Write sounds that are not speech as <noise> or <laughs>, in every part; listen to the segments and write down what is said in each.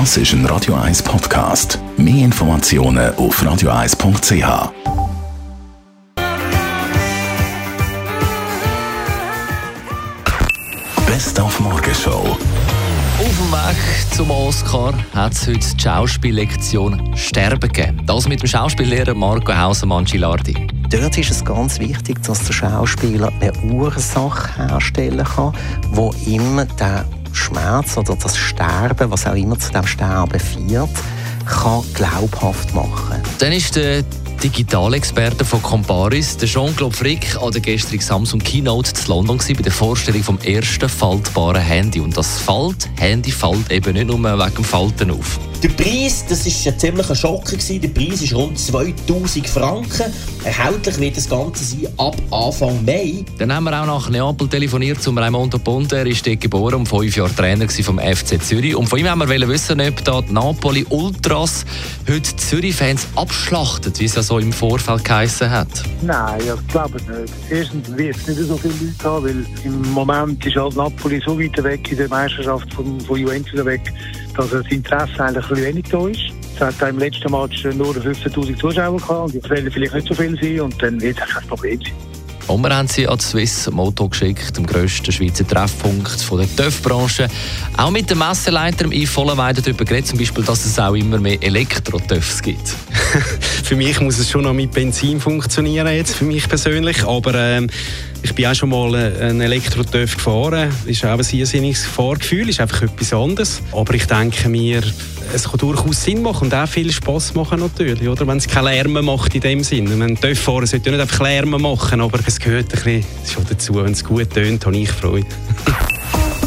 Das ist ein Radio 1 Podcast. Mehr Informationen auf radio1.ch. Best auf Morgenshow. Auf dem Weg zum Oscar hat es heute die Schauspiellektion Sterben gegeben. Das mit dem Schauspiellehrer Marco Hausemann-Gilardi. Dort ist es ganz wichtig, dass der Schauspieler eine Ursache herstellen kann, wo immer der Schmerz oder das Sterben, was auch immer zu dem Sterben führt, kann glaubhaft machen. Dann ist der Digitalexperte von Comparis, der Jean-Claude Frick, an der gestrigen Samsung Keynote zu London bei der Vorstellung vom ersten faltbaren Handy. Und das Falt-Handy fällt eben nicht nur wegen dem Falten auf. Der Preis, das war ein ziemlicher Schocker. Der Preis ist rund 2000 Franken. Erhältlich wird das Ganze sein ab Anfang Mai. Dann haben wir auch nach Neapel telefoniert zu Raimondo Ponte. Er ist dort geboren, um fünf Jahre Trainer vom FC Zürich. Und von ihm haben wir wissen, ob da die Napoli Ultras heute Zürich-Fans abschlachtet, wie es ja so im Vorfeld geheissen hat. Nein, ich glaube nicht. Erstens wird es nicht so viele Leute haben, weil im Moment ist halt Napoli so weit weg in der Meisterschaft von, von Juventus weg, dass das Interesse eigentlich ein wenig da ist. Es hat im letzten Match nur 15.000 Zuschauer gehabt und jetzt werden vielleicht nicht so viel sein und dann wird es kein Problem sein. Und wir haben sie an die Swiss Moto geschickt, dem grössten Schweizer Treffpunkt der TÜV-Branche. Auch mit dem Messeleiter Yves Vollenweider darüber geredet, zum Beispiel, dass es auch immer mehr Elektro-TÜVs gibt. <laughs> für mich muss es schon noch mit Benzin funktionieren, jetzt, für mich persönlich. Aber ähm, ich bin auch schon mal einen Elektro-TÜV gefahren. Ist auch ein irrsinniges Fahrgefühl, ist einfach etwas anderes. Aber ich denke mir, es kann durchaus Sinn machen und auch viel Spass machen natürlich, oder? Wenn es keine Lärm macht in dem Sinn. Ein TÜV-Fahrer sollte ja nicht einfach Lärm machen, aber es gehört ein bisschen schon dazu. Wenn es gut tönt, habe ich Freude.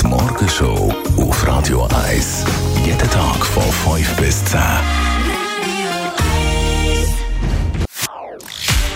Die Morgenshow auf Radio 1. Jeden Tag von 5 bis 10.